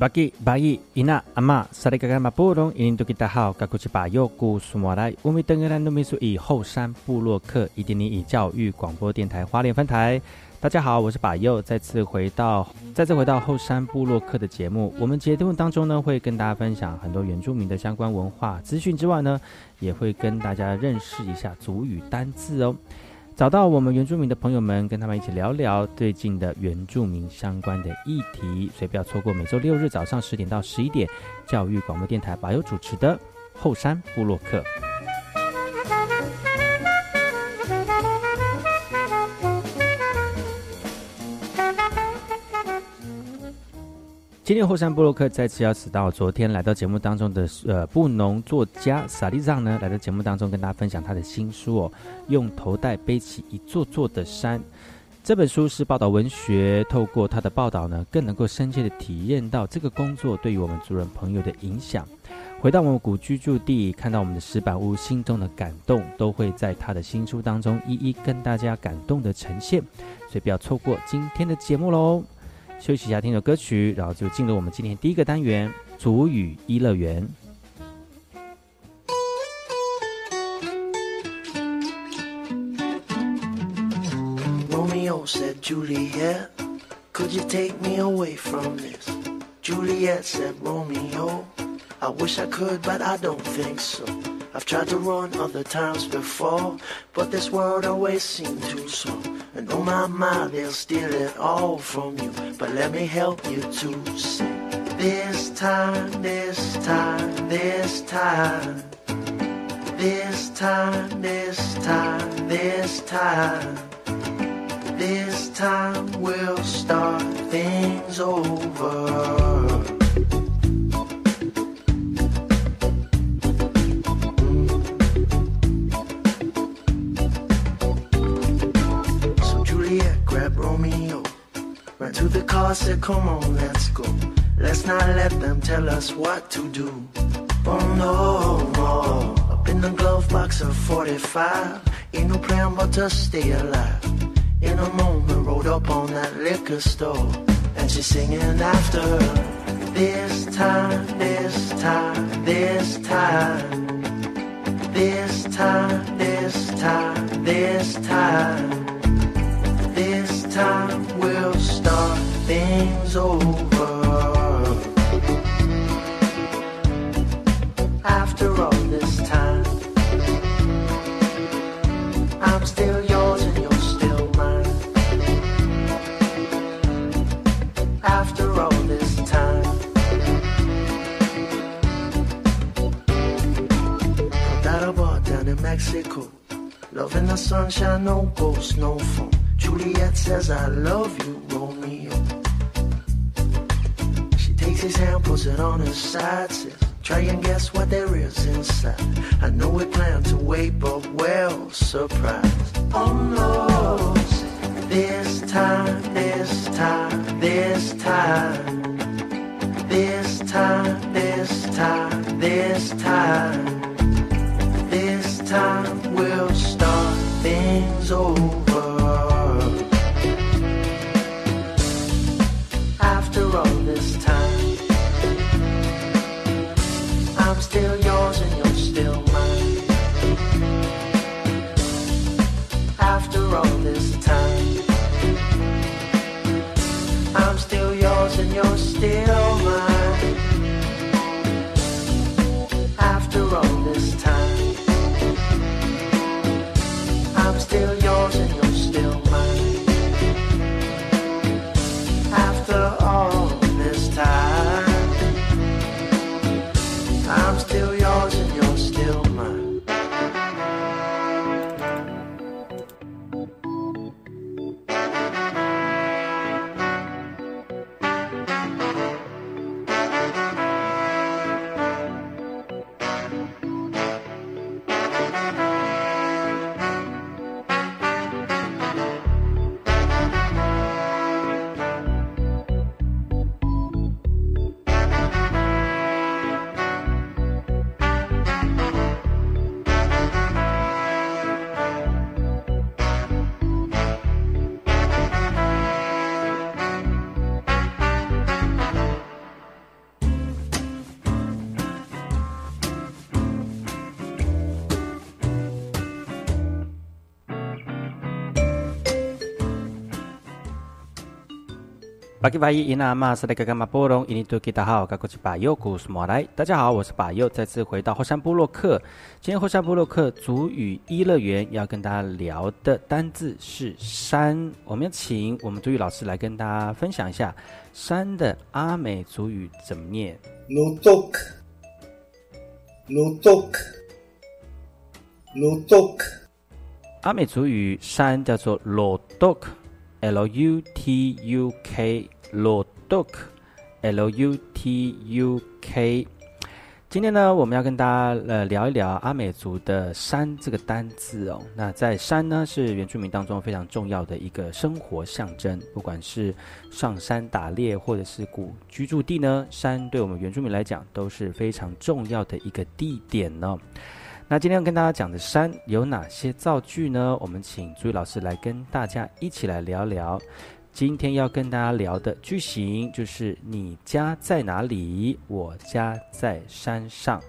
巴吉巴伊伊娜阿玛萨利嘎嘎马布隆伊林多吉达好，嘎古奇巴尤古苏莫来，乌米登格兰努米苏以后山部落客伊丁尼以教育广播电台花莲分台。大家好，我是巴佑，再次回到再次回到后山部落客的节目。我们节目当中呢，会跟大家分享很多原住民的相关文化资讯之外呢，也会跟大家认识一下族语单字哦。找到我们原住民的朋友们，跟他们一起聊聊最近的原住民相关的议题，所以不要错过每周六日早上十点到十一点，教育广播电台保有主持的后山部落客。今天后山布洛克再次邀请到昨天来到节目当中的呃布农作家萨利藏呢，来到节目当中跟大家分享他的新书哦，用头带背起一座座的山。这本书是报道文学，透过他的报道呢，更能够深切的体验到这个工作对于我们族人朋友的影响。回到我们古居住地，看到我们的石板屋，心中的感动都会在他的新书当中一一跟大家感动的呈现，所以不要错过今天的节目喽。休息一下，听首歌曲，然后就进入我们今天第一个单元——祖语一乐园。Romeo said, Juliet, could you take me away from this? Juliet said, Romeo, I wish I could, but I don't think so. I've tried to run other times before, but this world always seemed too slow. And oh my, my, they'll steal it all from you. But let me help you to see. This time, this time, this time. This time, this time, this time. This time we'll start things over. To the car, said, Come on, let's go. Let's not let them tell us what to do. Oh no, no. Up in the glove box of 45. Ain't no plan but to stay alive. In a moment, rode up on that liquor store. And she's singing after her. This time, this time, this time. This time, this time, this time time we'll start things over. After all this time, I'm still yours and you're still mine. After all this time, that I bought down in Mexico. Loving the sunshine, no ghosts, no phone. Juliet says, I love you, Romeo. She takes his hand, puts it on his side, says, Try and guess what there is inside. I know we plan to wait, but well, surprised. No, this time, this time, this time, this time, this time, this time, 巴伊伊纳马斯雷格甘马波隆伊尼图吉达好，嘎古吉巴尤古斯莫来。大家好，我是巴尤，再次回到后山部落克。今天后山部落克足语一乐园要跟大家聊的单字是山。我们要请我们足语老师来跟大家分享一下山的阿美族语怎么念。Lutuk，Lutuk，Lutuk。阿美族语山叫做 Lutuk。L U T U K，Lutuk，L U T U K。今天呢，我们要跟大家呃聊一聊阿美族的山这个单字哦。那在山呢，是原住民当中非常重要的一个生活象征。不管是上山打猎，或者是古居住地呢，山对我们原住民来讲都是非常重要的一个地点呢。那今天要跟大家讲的山有哪些造句呢？我们请朱毅老师来跟大家一起来聊聊。今天要跟大家聊的句型就是“你家在哪里？我家在山上。”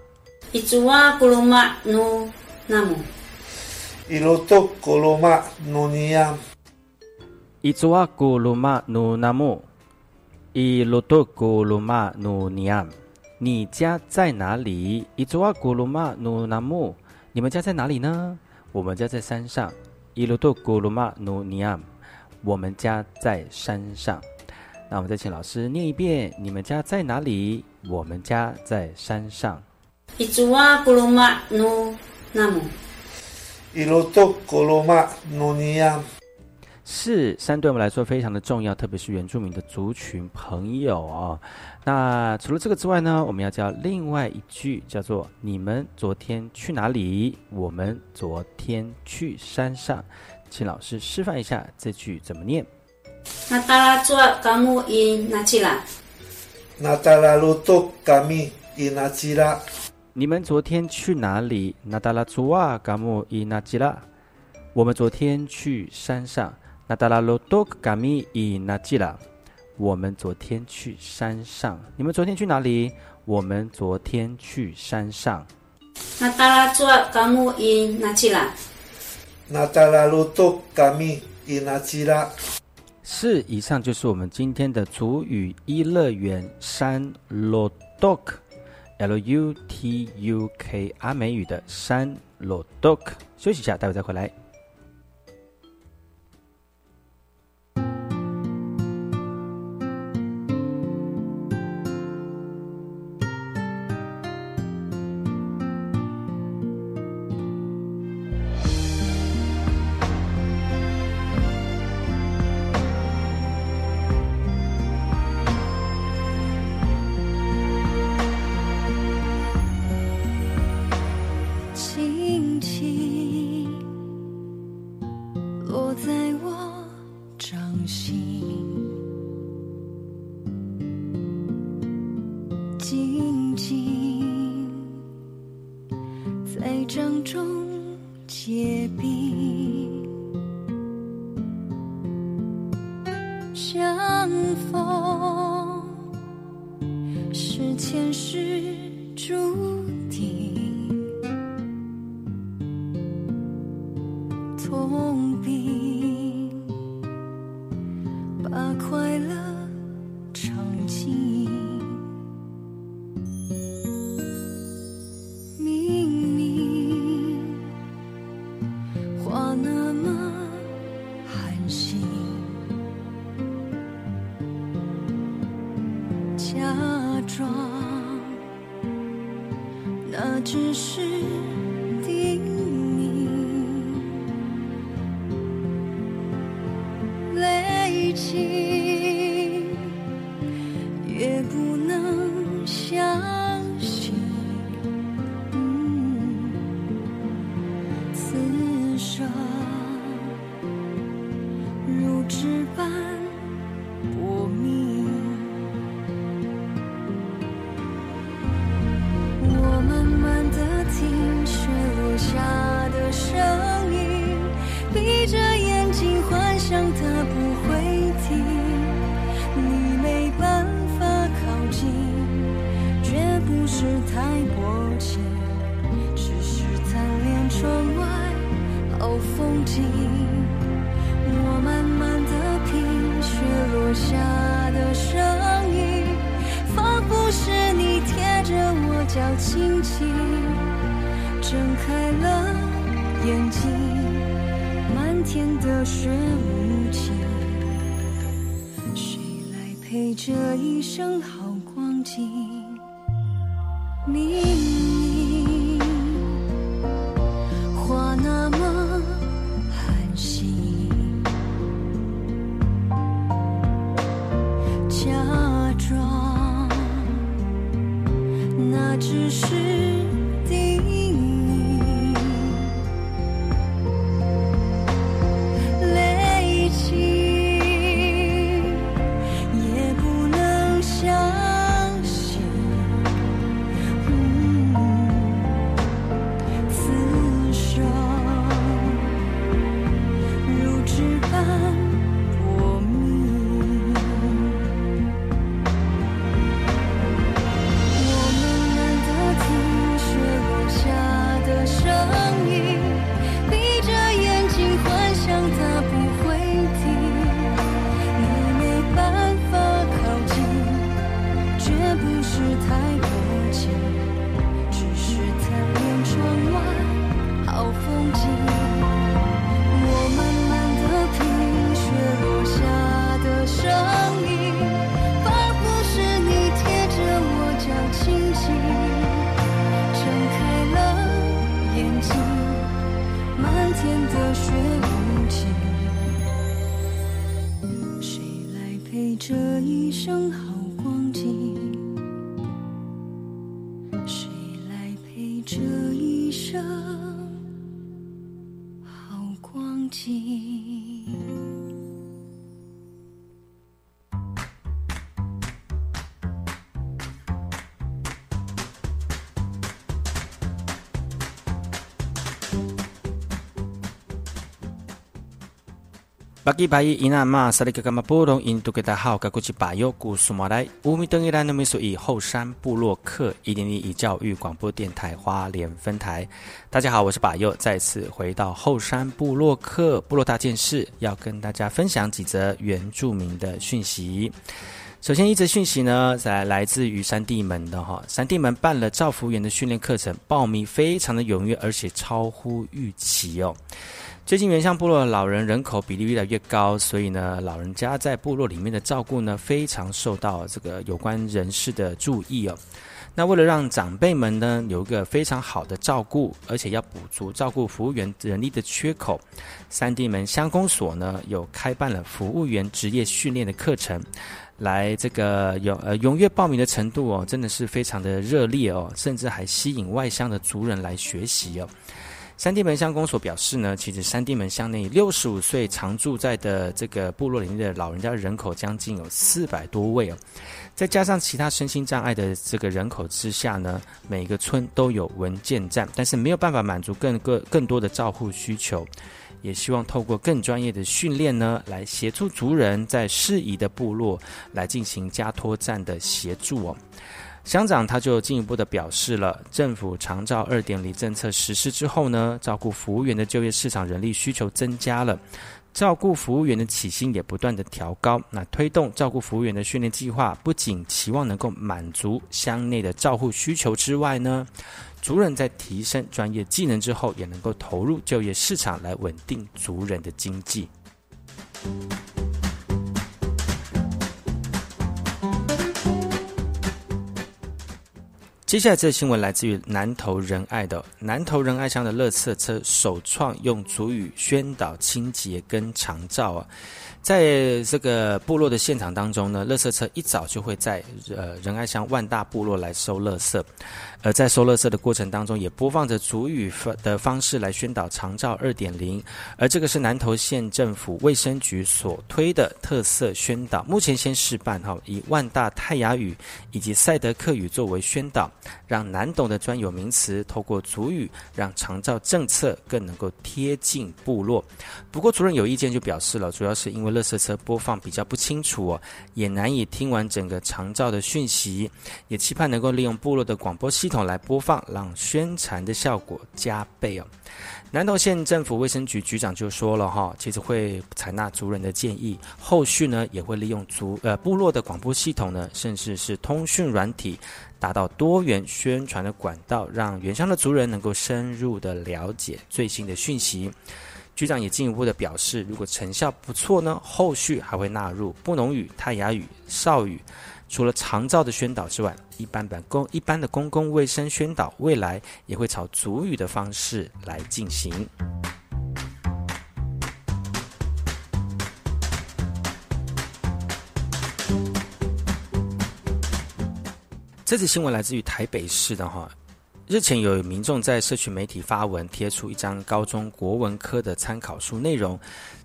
伊祖瓦古鲁玛努纳姆，伊罗多古罗马努尼亚，伊祖瓦古鲁玛努纳姆，伊罗多古鲁玛努尼亚。你家在哪里？伊祖瓦古鲁玛努纳姆，你们家在哪里呢？我们家在山上。伊罗多古鲁玛努尼亚。我们家在山上，那我们再请老师念一遍：你们家在哪里？我们家在山上。伊祖啊古鲁玛努那姆，伊罗多古罗马努尼亚。是山对我们来说非常的重要，特别是原住民的族群朋友啊。那除了这个之外呢，我们要教另外一句，叫做“你们昨天去哪里？我们昨天去山上。”请老师示范一下这句怎么念。那达拉做嘎木伊那吉拉，那达拉鲁多嘎米伊那吉拉。你们昨天去哪里？那达拉祖瓦嘎木伊那吉拉。我们昨天去山上。那达拉鲁多嘎米伊那吉拉。我们昨天去山上。你们昨天去哪里？我们昨天去山上。那达拉做嘎木伊那吉拉。是，以上就是我们今天的主语一乐园山罗多克，L U T U K 阿美语的山罗多克。休息一下，待会再回来。心，我轻轻睁开了眼睛，漫天的雪无情，谁来陪这一生好光景？明明巴基巴伊伊纳玛萨利格伽马波隆印度给大号噶古吉巴尤古苏马来乌米登伊兰努米苏以后山部落客一零一以教育广播电台花莲分台，大家好，我是巴尤，再次回到后山部落客部落大件事，要跟大家分享几则原住民的讯息。首先，一则讯息呢，在来自于山地门的哈，山地门办了造福员的训练课程，报名非常的踊跃，而且超乎预期哦。最近原乡部落的老人人口比例越来越高，所以呢，老人家在部落里面的照顾呢，非常受到这个有关人士的注意哦。那为了让长辈们呢有一个非常好的照顾，而且要补足照顾服务员人力的缺口，三地门乡公所呢有开办了服务员职业训练的课程。来这个有呃踊跃报名的程度哦，真的是非常的热烈哦，甚至还吸引外乡的族人来学习哦。三地门乡公所表示呢，其实三地门乡内六十五岁常住在的这个部落里面的老人家人口将近有四百多位哦，再加上其他身心障碍的这个人口之下呢，每个村都有文件站，但是没有办法满足更个更多的照护需求。也希望透过更专业的训练呢，来协助族人在适宜的部落来进行加托站的协助哦。乡长他就进一步的表示了，政府长照二点零政策实施之后呢，照顾服务员的就业市场人力需求增加了，照顾服务员的起薪也不断的调高。那推动照顾服务员的训练计划，不仅期望能够满足乡内的照护需求之外呢，族人在提升专业技能之后，也能够投入就业市场来稳定族人的经济。接下来这个新闻来自于南投仁爱的南投仁爱乡的乐色车首创用主语宣导清洁跟长照啊，在这个部落的现场当中呢，垃圾车一早就会在呃仁爱乡万大部落来收垃圾，而在收垃圾的过程当中，也播放着族语的方式来宣导长照二点零，而这个是南投县政府卫生局所推的特色宣导，目前先示范哈，以万大泰雅语以及赛德克语作为宣导。让难懂的专有名词透过族语，让长照政策更能够贴近部落。不过，主任有意见就表示了，主要是因为垃圾车播放比较不清楚哦，也难以听完整个长照的讯息，也期盼能够利用部落的广播系统来播放，让宣传的效果加倍哦。南投县政府卫生局局长就说了哈，其实会采纳族人的建议，后续呢也会利用族呃部落的广播系统呢，甚至是通讯软体，达到多元宣传的管道，让原乡的族人能够深入的了解最新的讯息。局长也进一步的表示，如果成效不错呢，后续还会纳入布农语、泰雅语、邵语。除了长照的宣导之外，一般版公一般的公共卫生宣导，未来也会朝族语的方式来进行。这次新闻来自于台北市的哈。日前有民众在社区媒体发文贴出一张高中国文科的参考书内容。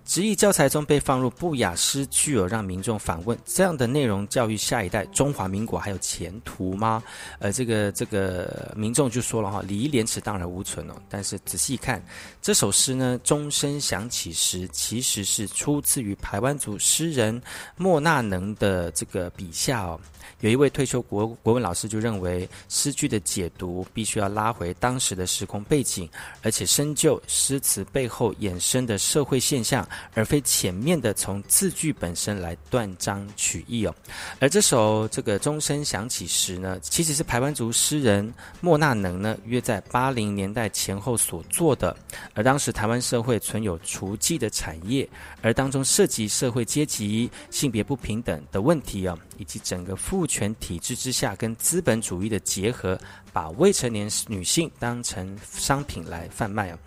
直译教材中被放入不雅诗句哦，让民众反问：这样的内容教育下一代中华民国还有前途吗？呃，这个这个民众就说了哈，礼义廉耻荡然无存哦。但是仔细看这首诗呢，钟声响起时，其实是出自于台湾族诗人莫那能的这个笔下哦。有一位退休国国文老师就认为，诗句的解读必须要拉回当时的时空背景，而且深究诗词背后衍生的社会现象，而非前面的从字句本身来断章取义哦。而这首这个钟声响起时呢，其实是台湾族诗人莫那能呢约在八零年代前后所做的。而当时台湾社会存有雏妓的产业，而当中涉及社会阶级、性别不平等的问题啊，以及整个父权体制之下跟资本主义的结合，把未成年女性当成商品来贩卖啊。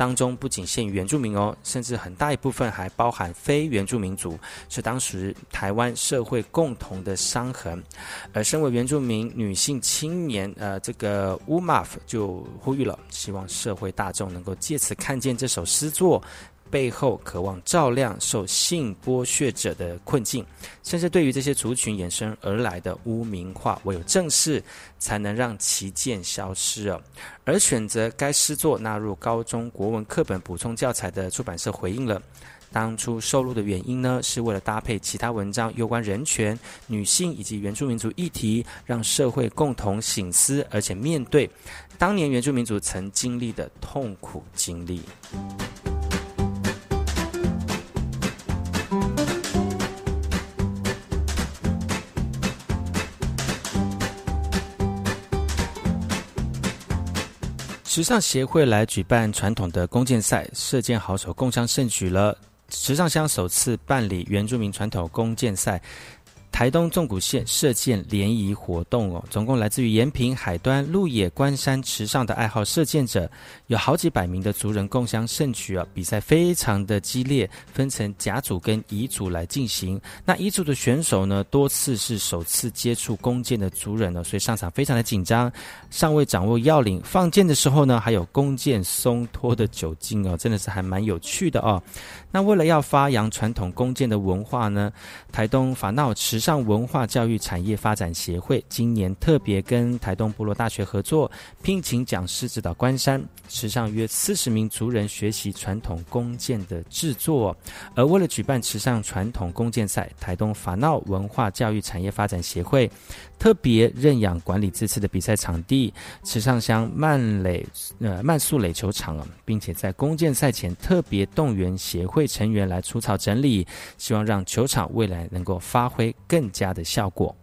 当中不仅限于原住民哦，甚至很大一部分还包含非原住民族，是当时台湾社会共同的伤痕。而身为原住民女性青年，呃，这个 Wumaf 就呼吁了，希望社会大众能够借此看见这首诗作。背后渴望照亮受性剥削者的困境，甚至对于这些族群衍生而来的污名化，唯有正视，才能让其见消失。而选择该诗作纳入高中国文课本补充教材的出版社回应了，当初收录的原因呢，是为了搭配其他文章有关人权、女性以及原住民族议题，让社会共同醒思，而且面对当年原住民族曾经历的痛苦经历。时尚协会来举办传统的弓箭赛，射箭好手共襄盛举了。时尚乡首次办理原住民传统弓箭赛。台东纵谷县射箭联谊活动哦，总共来自于延平、海端、鹿野、关山、池上的爱好射箭者，有好几百名的族人共襄盛举啊！比赛非常的激烈，分成甲组跟乙组来进行。那乙组的选手呢，多次是首次接触弓箭的族人呢，所以上场非常的紧张，尚未掌握要领。放箭的时候呢，还有弓箭松脱的酒精哦，真的是还蛮有趣的哦。那为了要发扬传统弓箭的文化呢，台东法闹池上上文化教育产业发展协会今年特别跟台东部落大学合作，聘请讲师指导关山池上约四十名族人学习传统弓箭的制作。而为了举办池上传统弓箭赛，台东法闹文化教育产业发展协会。特别认养管理这次的比赛场地池上乡曼垒呃曼素垒球场啊，并且在弓箭赛前特别动员协会成员来除草整理，希望让球场未来能够发挥更加的效果。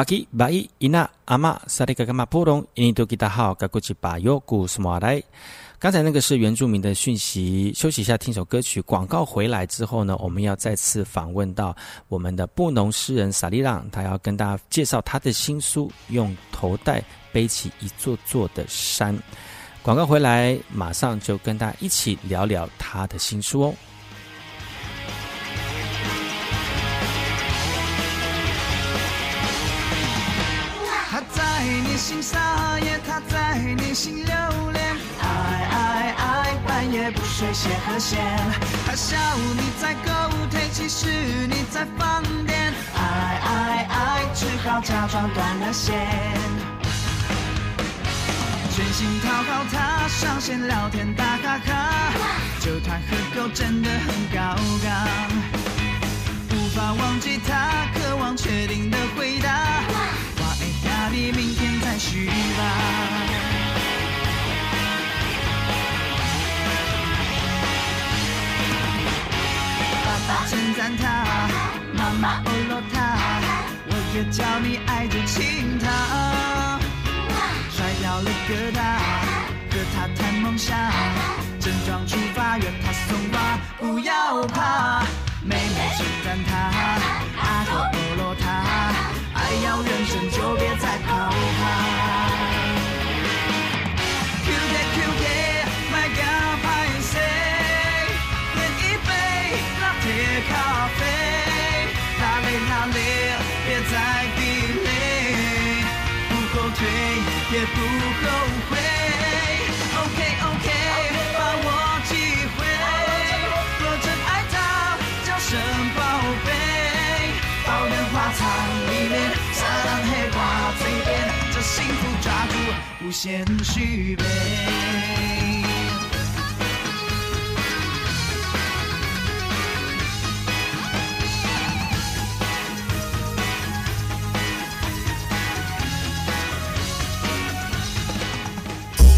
巴基巴伊伊娜阿玛萨利嘎嘎马布隆印尼多吉达好嘎古吉巴尤古斯马来。刚才那个是原住民的讯息，休息一下，听首歌曲。广告回来之后呢，我们要再次访问到我们的布农诗人萨利朗，他要跟大家介绍他的新书《用头带背起一座座的山》。广告回来，马上就跟大家一起聊聊他的新书哦。心撒野，他在你心留恋。爱爱爱，半夜不睡写和弦。他笑你在勾腿，其实你在放电。爱爱爱，只好假装断了线。全心讨好他，上线聊天打卡卡，酒团和狗真的很高纲。无法忘记他，渴望确定的回答。我爱压力，明天再续吧。爸爸称赞他，妈妈欧罗他，我也叫你爱着亲他。甩掉了疙瘩，和他谈梦想，整装出发，约他送花，不要怕。妹妹称赞他，阿哥欧罗他，爱要人生就别再跑趴。无限续杯。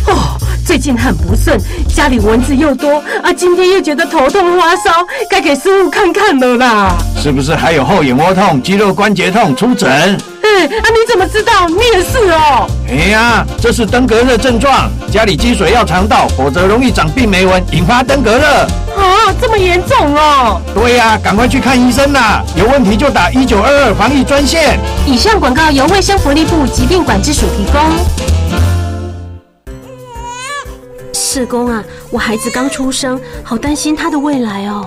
哦，最近很不顺，家里蚊子又多啊，今天又觉得头痛发烧，该给师傅看看了啦。是不是还有后眼窝痛、肌肉关节痛？出诊。哎，啊，你怎么知道？你也是哦。哎呀，这是登革热症状，家里积水要肠道，否则容易长病媒蚊，引发登革热。啊，这么严重哦。对呀、赶快去看医生啦！有问题就打一九二二防疫专线。以上广告由卫生福利部疾病管制署提供。社工啊，我孩子刚出生，好担心他的未来哦。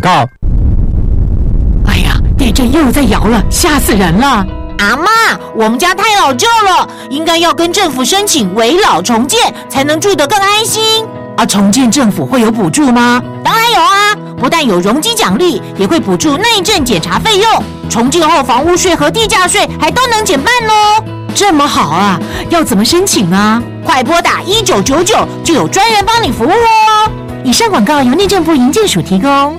告。哎呀，地震又在摇了，吓死人了！阿妈，我们家太老旧了，应该要跟政府申请围老重建，才能住得更安心。啊，重建政府会有补助吗？当然有啊，不但有容积奖励，也会补助内政检查费用。重建后房屋税和地价税还都能减半哦。这么好啊，要怎么申请啊？快拨打一九九九，就有专人帮你服务哦。以上广告由内政部营建署提供。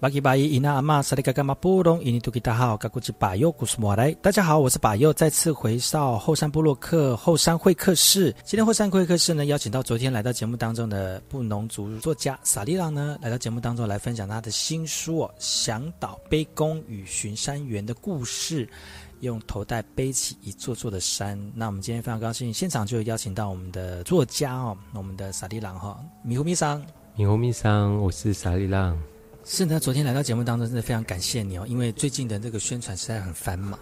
尼图吉达好，嘎古吉巴尤古斯莫来。大家好，我是巴尤，再次回到后山部落克后山会客室。今天后山会客室呢，邀请到昨天来到节目当中的布农族作家萨利朗呢，来到节目当中来分享他的新书哦《向导卑躬与巡山员的故事》，用头带背起一座座的山。那我们今天非常高兴，现场就有邀请到我们的作家哦，我们的萨利朗哈米胡米桑。米胡米桑，我是萨利朗。是呢，昨天来到节目当中，真的非常感谢你哦，因为最近的这个宣传实在很繁忙，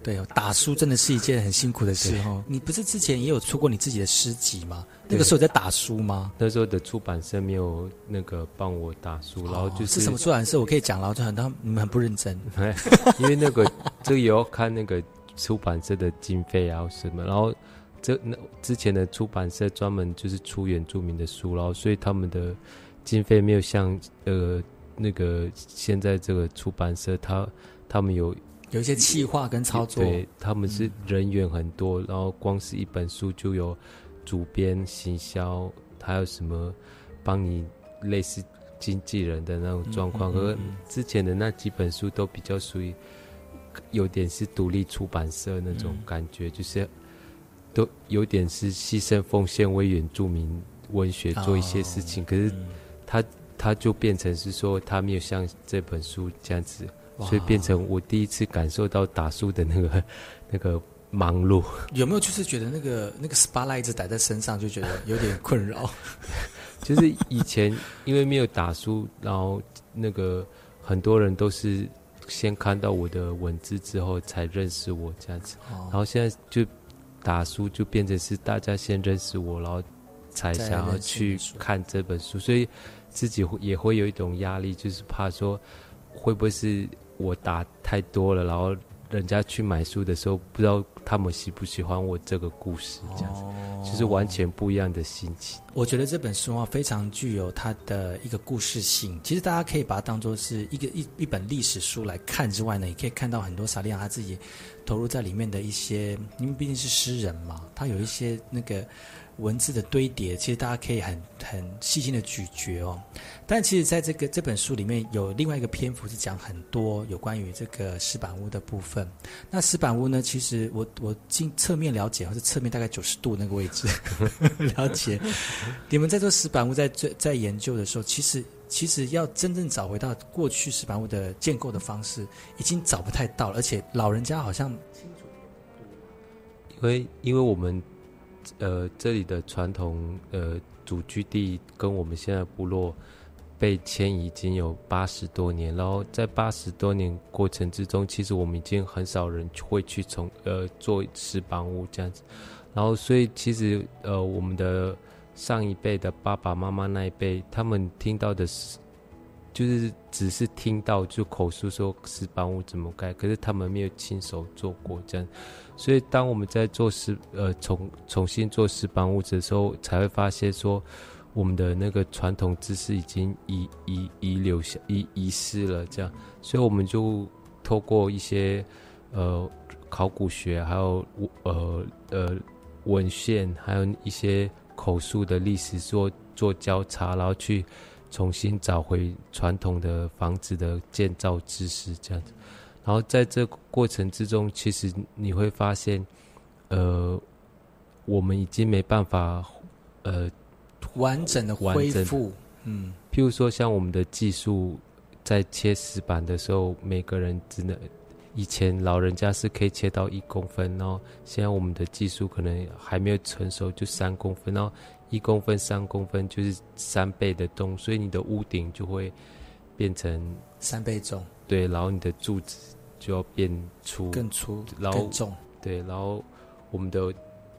对哦，打书真的是一件很辛苦的事哦。你不是之前也有出过你自己的诗集吗？那个时候在打书吗？那时候的出版社没有那个帮我打书，然后就是什么出版社？我可以讲了，就很多你们很不认真，因为那个这个也要看那个出版社的经费啊什么，然后这那之前的出版社专门就是出原住民的书，然后所以他们的经费没有像呃。那个现在这个出版社，他他们有有一些企划跟操作，对，他们是人员很多，然后光是一本书就有主编、行销，还有什么帮你类似经纪人的那种状况。和之前的那几本书都比较属于有点是独立出版社那种感觉，就是都有点是牺牲奉献为原住民文学做一些事情，可是他。他就变成是说，他没有像这本书这样子，所以变成我第一次感受到打书的那个 那个忙碌。有没有就是觉得那个那个 spotlight 一直打在身上，就觉得有点困扰？就是以前因为没有打书，然后那个很多人都是先看到我的文字之后才认识我这样子，然后现在就打书就变成是大家先认识我，然后才想要去看这本书，所以。自己会也会有一种压力，就是怕说会不会是我打太多了，然后人家去买书的时候，不知道他们喜不喜欢我这个故事，这样子，就是完全不一样的心情。我觉得这本书啊，非常具有它的一个故事性。其实大家可以把它当做是一个一一本历史书来看之外呢，也可以看到很多萨利亚他自己投入在里面的一些，因为毕竟是诗人嘛，他有一些那个。文字的堆叠，其实大家可以很很细心的咀嚼哦。但其实，在这个这本书里面有另外一个篇幅是讲很多有关于这个石板屋的部分。那石板屋呢，其实我我经侧面了解，或是侧面大概九十度那个位置 了解。你们在做石板屋在在在研究的时候，其实其实要真正找回到过去石板屋的建构的方式，已经找不太到了。而且老人家好像清楚因为因为我们。呃，这里的传统呃祖居地跟我们现在部落被迁移已经有八十多年，然后在八十多年过程之中，其实我们已经很少人会去从呃做石板屋这样子，然后所以其实呃我们的上一辈的爸爸妈妈那一辈，他们听到的是。就是只是听到就口述说石板屋怎么盖，可是他们没有亲手做过这样，所以当我们在做石呃重重新做石板屋的时候，才会发现说我们的那个传统知识已经遗遗遗留下遗遗失了这样，所以我们就透过一些呃考古学，还有呃呃文献，还有一些口述的历史做做交叉，然后去。重新找回传统的房子的建造知识，这样子。然后在这过程之中，其实你会发现，呃，我们已经没办法，呃，完整的恢复。嗯，譬如说，像我们的技术，在切石板的时候，每个人只能，以前老人家是可以切到一公分，然后现在我们的技术可能还没有成熟，就三公分，然后。一公分、三公分就是三倍的重，所以你的屋顶就会变成三倍重。对，然后你的柱子就要变粗，更粗，更重。对，然后我们的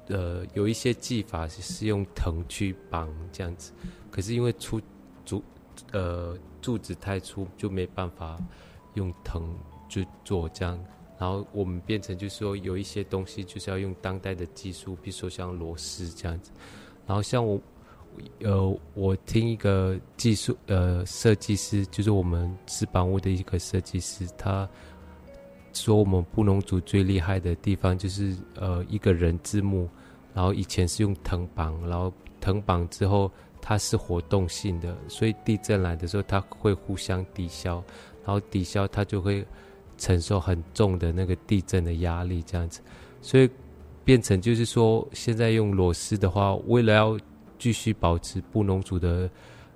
呃有一些技法是用藤去绑这样子，可是因为粗竹呃柱子太粗，就没办法用藤去做这样。然后我们变成就是说有一些东西就是要用当代的技术，比如说像螺丝这样子。然后像我，呃，我听一个技术呃设计师，就是我们石板屋的一个设计师，他说我们布农族最厉害的地方就是呃一个人字幕，然后以前是用藤绑，然后藤绑之后，它是活动性的，所以地震来的时候，它会互相抵消，然后抵消它就会承受很重的那个地震的压力，这样子，所以变成就是说，现在用螺丝的话，为了要继续保持布农族的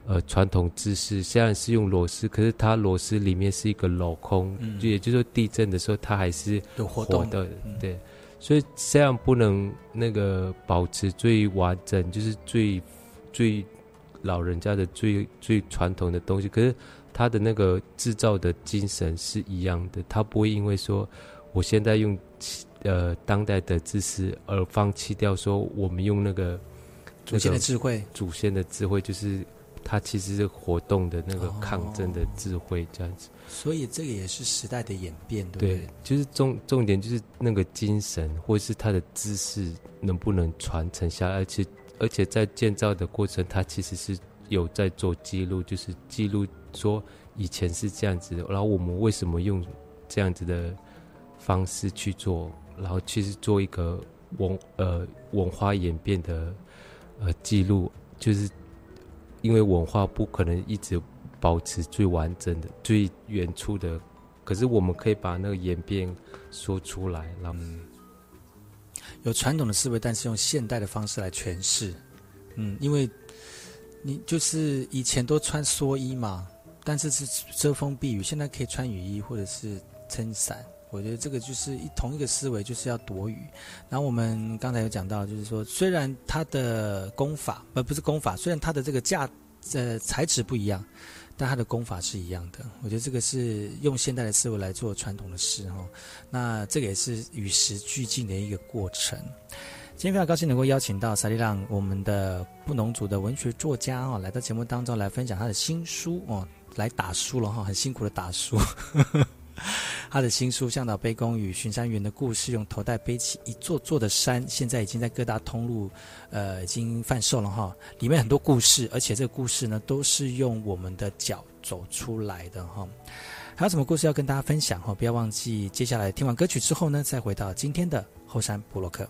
呃传统知识，虽然是用螺丝，可是它螺丝里面是一个镂空，就也就是说地震的时候它还是有活动。的，对，所以虽然不能那个保持最完整，就是最最老人家的最最传统的东西，可是它的那个制造的精神是一样的，它不会因为说我现在用呃当代的知识而放弃掉说我们用那个。祖先的智慧，祖先的智慧就是它其实是活动的那个抗争的智慧这样子。所以这个也是时代的演变，对不对？就是重重点就是那个精神，或是他的知识能不能传承下来，而且而且在建造的过程，他其实是有在做记录，就是记录说以前是这样子的，然后我们为什么用这样子的方式去做，然后其实做一个文呃文化演变的。呃，记录就是因为文化不可能一直保持最完整的、最远处的，可是我们可以把那个演变说出来，让有传统的思维，但是用现代的方式来诠释。嗯，因为你就是以前都穿蓑衣嘛，但是是遮风避雨，现在可以穿雨衣或者是撑伞。我觉得这个就是一同一个思维，就是要躲雨。然后我们刚才有讲到，就是说虽然他的功法，呃，不是功法，虽然他的这个架，呃，材质不一样，但他的功法是一样的。我觉得这个是用现代的思维来做传统的事哈。那这个也是与时俱进的一个过程。今天非常高兴能够邀请到萨利浪，我们的布农族的文学作家哦，来到节目当中来分享他的新书哦，来打书了哈，很辛苦的打书。他的新书《向导背公与巡山员的故事》，用头带背起一座座的山，现在已经在各大通路，呃，已经贩售了哈。里面很多故事，而且这个故事呢，都是用我们的脚走出来的哈。还有什么故事要跟大家分享哈？不要忘记，接下来听完歌曲之后呢，再回到今天的后山布洛克。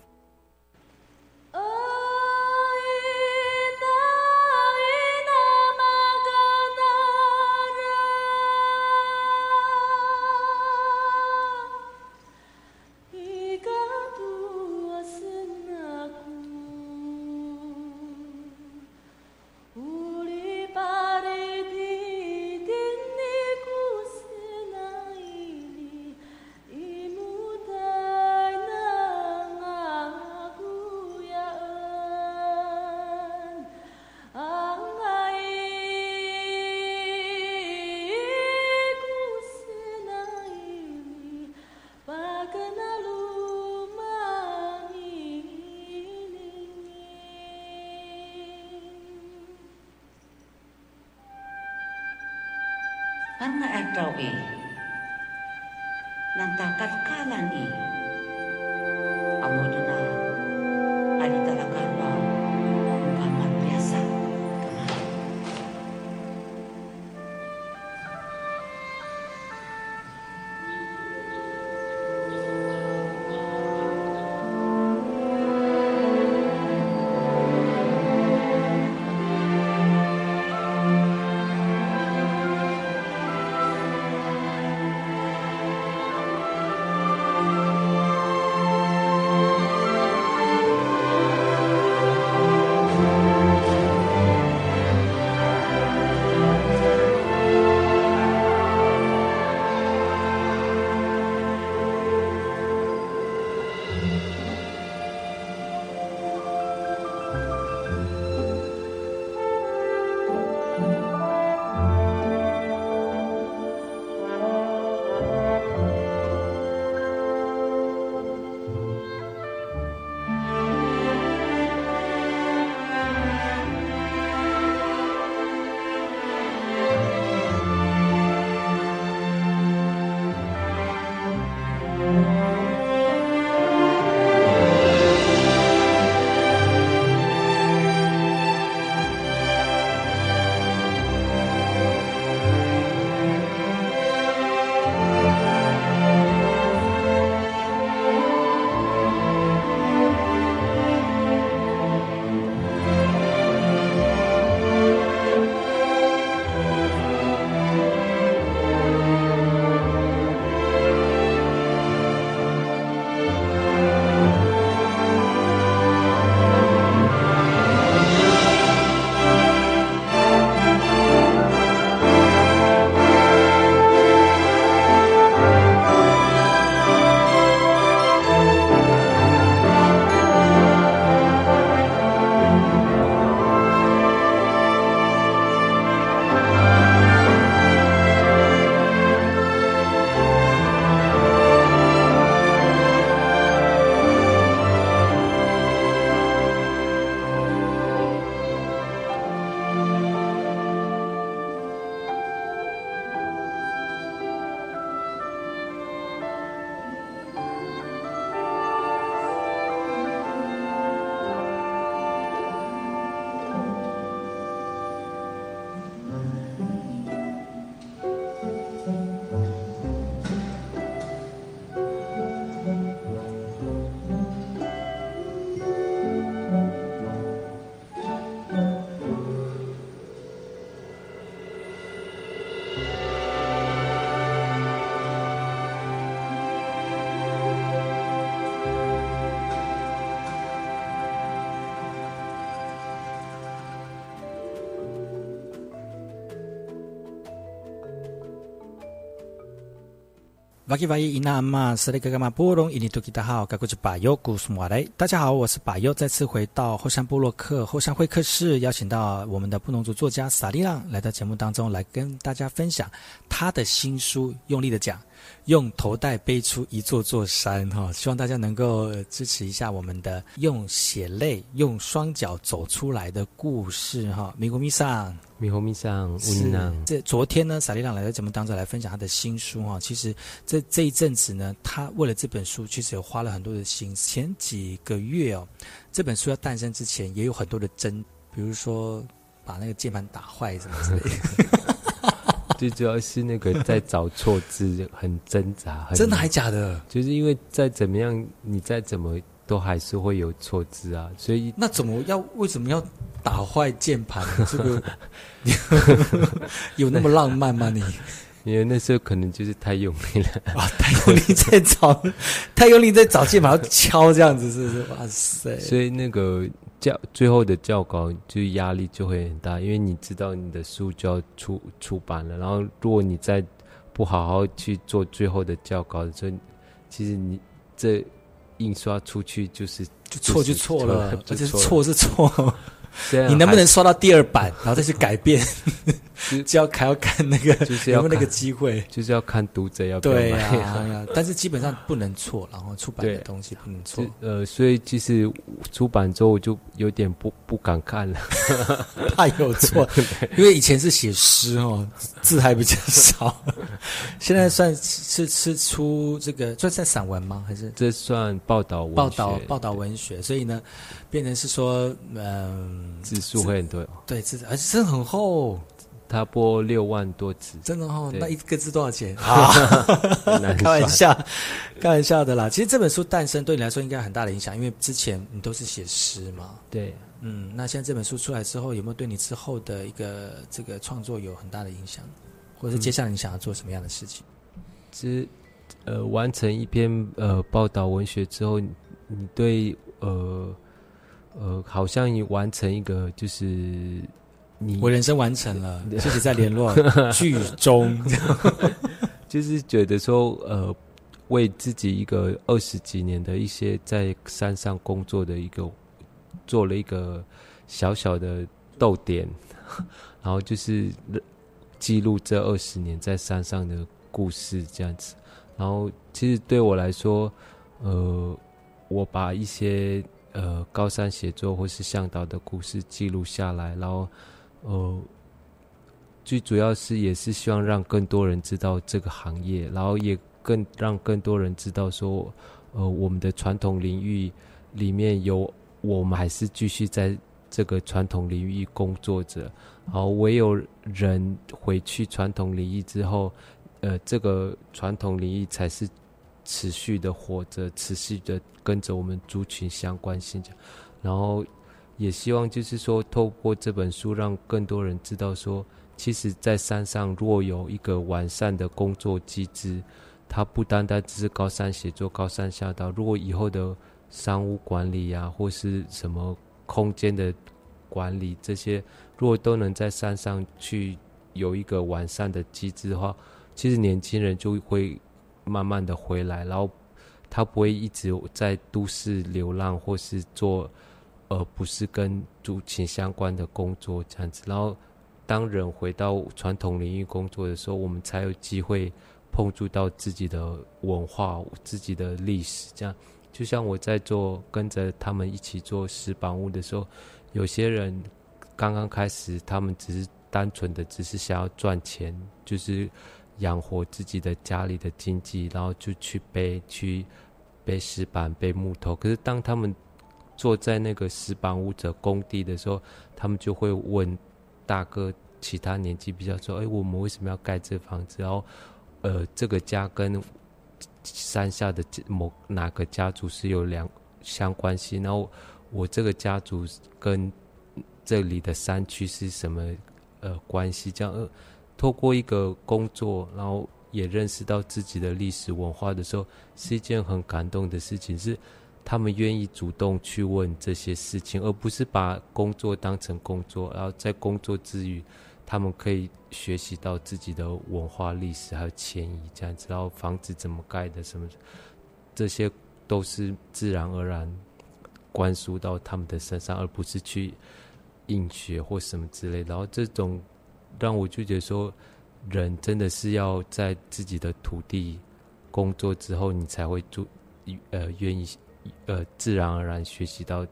大家好，我是巴尤，再次回到后山部落客后山会客室，邀请到我们的布农族作家萨利浪来到节目当中，来跟大家分享他的新书《用力的讲》。用头带背出一座座山，哈！希望大家能够支持一下我们的用血泪、用双脚走出来的故事，哈！米国米上，米国米上，是。这昨天呢，萨利朗来到节目当中来分享他的新书，哈！其实这这一阵子呢，他为了这本书，其实有花了很多的心。前几个月哦，这本书要诞生之前，也有很多的争，比如说把那个键盘打坏什么之类的。最主要是那个在找错字很挣扎，真的还假的？就是因为再怎么样，你再怎么都还是会有错字啊，所以那怎么要为什么要打坏键盘？这个 有那么浪漫吗？你？因为那时候可能就是太用力了 啊，太用力在找，太用力在找键盘要敲这样子，是不是？哇塞！所以那个。教最后的教稿就压力就会很大，因为你知道你的书就要出出版了，然后如果你再不好好去做最后的教稿，所以其实你这印刷出去就是就错就错了，而且错是错。你能不能刷到第二版，然后再去改变？就要还要看那个，就是要那个机会，就是要看读者要不要买。但是基本上不能错，然后出版的东西不能错。呃，所以其实出版之后我就有点不不敢看了，怕有错。因为以前是写诗哦，字还比较少。现在算是是出这个，这算散文吗？还是这算报道报道报道文学？所以呢，变成是说，嗯，字数会很多。对，字而且真的很厚。他播六万多字，真的哦？那一个字多少钱？啊，开玩笑，开玩笑的啦。其实这本书诞生对你来说应该很大的影响，因为之前你都是写诗嘛。对，嗯，那现在这本书出来之后，有没有对你之后的一个这个创作有很大的影响？或者是接下来你想要做什么样的事情？其实，呃，完成一篇呃报道文学之后，你对呃呃，好像你完成一个就是。我人生完成了，谢谢再联络。剧中，就是觉得说，呃，为自己一个二十几年的一些在山上工作的一个，做了一个小小的逗点，然后就是记录这二十年在山上的故事这样子。然后，其实对我来说，呃，我把一些呃高山写作或是向导的故事记录下来，然后。呃，最主要是也是希望让更多人知道这个行业，然后也更让更多人知道说，呃，我们的传统领域里面有我们还是继续在这个传统领域工作着，然后唯有人回去传统领域之后，呃，这个传统领域才是持续的活着，持续的跟着我们族群相关性，然后。也希望就是说，透过这本书，让更多人知道说，其实，在山上若有一个完善的工作机制，它不单单只是高山写作、高山下道。如果以后的商务管理呀，或是什么空间的管理这些，如果都能在山上去有一个完善的机制的话，其实年轻人就会慢慢的回来，然后他不会一直在都市流浪，或是做。而不是跟主情相关的工作这样子，然后当人回到传统领域工作的时候，我们才有机会碰触到自己的文化、自己的历史。这样，就像我在做跟着他们一起做石板屋的时候，有些人刚刚开始，他们只是单纯的只是想要赚钱，就是养活自己的家里的经济，然后就去背去背石板、背木头。可是当他们坐在那个石板屋者工地的时候，他们就会问大哥，其他年纪比较说：“哎，我们为什么要盖这房子？然后，呃，这个家跟山下的某哪个家族是有两相关系？然后我这个家族跟这里的山区是什么呃关系？这样，呃，透过一个工作，然后也认识到自己的历史文化的时候，是一件很感动的事情。是。他们愿意主动去问这些事情，而不是把工作当成工作，然后在工作之余他们可以学习到自己的文化历史还有迁移这样子，然后房子怎么盖的什么，这些都是自然而然灌输到他们的身上，而不是去硬学或什么之类。然后这种让我就觉得说，人真的是要在自己的土地工作之后，你才会做呃愿意呃自然而然学习到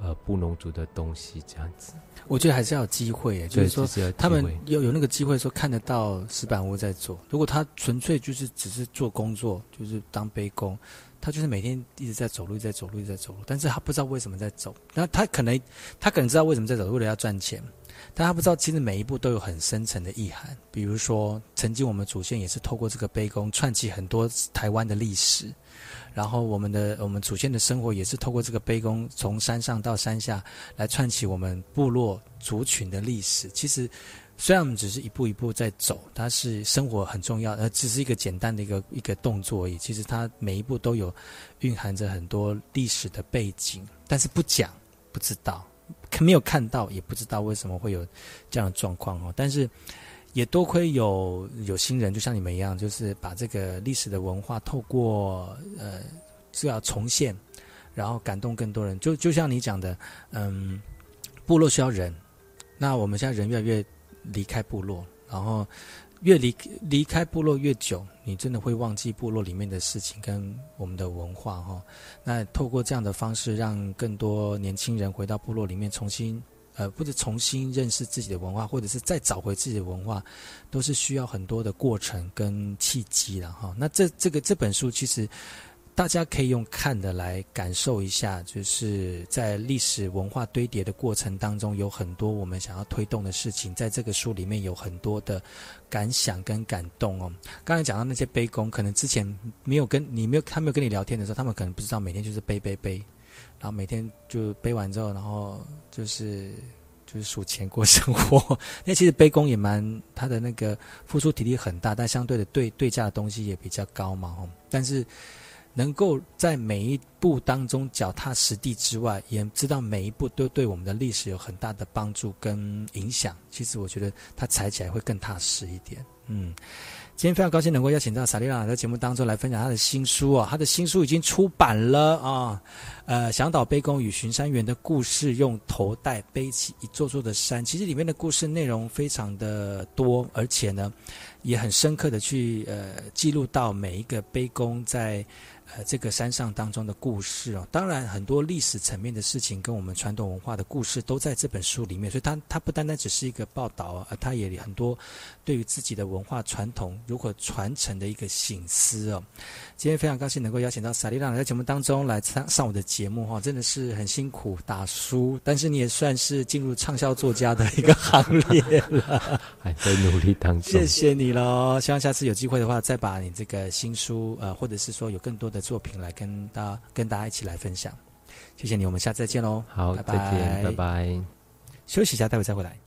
呃布农族的东西这样子。我觉得还是要有机会，就是说他们有有那个机会说看得到石板屋在做。如果他纯粹就是只是做工作，就是当背工，他就是每天一直在走路，在走路，在走路，但是他不知道为什么在走。那他可能他可能知道为什么在走，为了要赚钱，但他不知道其实每一步都有很深层的意涵。比如说，曾经我们祖先也是透过这个背工串起很多台湾的历史。然后我们的我们祖先的生活也是透过这个杯弓，从山上到山下来串起我们部落族群的历史。其实，虽然我们只是一步一步在走，它是生活很重要，而只是一个简单的一个一个动作而已。其实它每一步都有蕴含着很多历史的背景，但是不讲不知道，没有看到也不知道为什么会有这样的状况哦。但是。也多亏有有新人，就像你们一样，就是把这个历史的文化透过呃，是要重现，然后感动更多人。就就像你讲的，嗯，部落需要人，那我们现在人越来越离开部落，然后越离离开部落越久，你真的会忘记部落里面的事情跟我们的文化哈。那透过这样的方式，让更多年轻人回到部落里面重新。呃，或者重新认识自己的文化，或者是再找回自己的文化，都是需要很多的过程跟契机的哈。那这这个这本书，其实大家可以用看的来感受一下，就是在历史文化堆叠的过程当中，有很多我们想要推动的事情，在这个书里面有很多的感想跟感动哦。刚才讲到那些背工，可能之前没有跟你没有他没有跟你聊天的时候，他们可能不知道每天就是背背背。然后每天就背完之后，然后就是就是数钱过生活。那其实背工也蛮，他的那个付出体力很大，但相对的对对价的东西也比较高嘛。但是能够在每一步当中脚踏实地之外，也知道每一步都对我们的历史有很大的帮助跟影响。其实我觉得他踩起来会更踏实一点。嗯。今天非常高兴能够邀请到萨利拉在节目当中来分享他的新书啊，他的新书已经出版了啊，呃，向导背弓与巡山员的故事，用头带背起一座座的山。其实里面的故事内容非常的多，而且呢，也很深刻的去呃记录到每一个背弓在。呃，这个山上当中的故事哦，当然很多历史层面的事情跟我们传统文化的故事都在这本书里面，所以它它不单单只是一个报道，而它也很多对于自己的文化传统如何传承的一个醒思哦。今天非常高兴能够邀请到萨利拉在节目当中来上上我的节目哈，真的是很辛苦打书，但是你也算是进入畅销作家的一个行列了，还在努力当中。谢谢你喽，希望下次有机会的话，再把你这个新书呃，或者是说有更多的。作品来跟大跟大家一起来分享，谢谢你，我们下次再见喽。好，再见，拜拜。休息一下，待会再回来。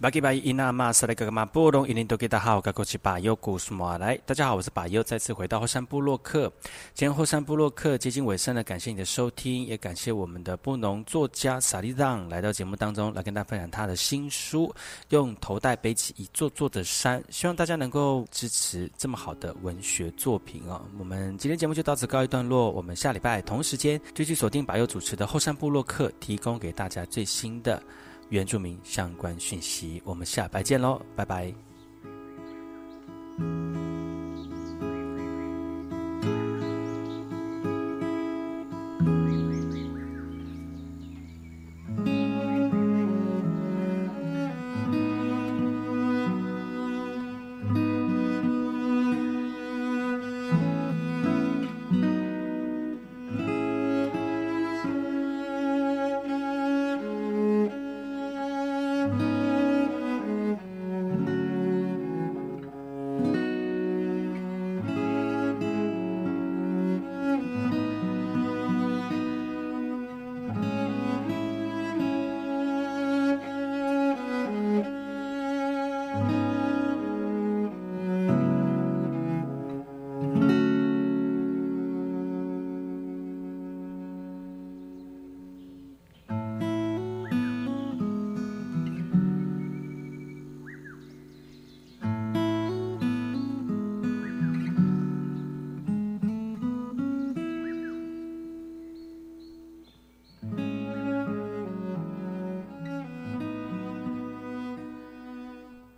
巴吉巴伊那玛萨雷格格玛布隆伊林多吉达好，嘎古奇巴尤古苏马来，大家好，我是巴尤，再次回到后山部落客。今天后山部落客接近尾声了，感谢你的收听，也感谢我们的布农作家萨利让来到节目当中来跟大家分享他的新书《用头戴背起一座座的山》，希望大家能够支持这么好的文学作品哦。我们今天节目就到此告一段落，我们下礼拜同时间继续锁定巴尤主持的后山部落客，提供给大家最新的。原住民相关讯息，我们下拜见喽，拜拜。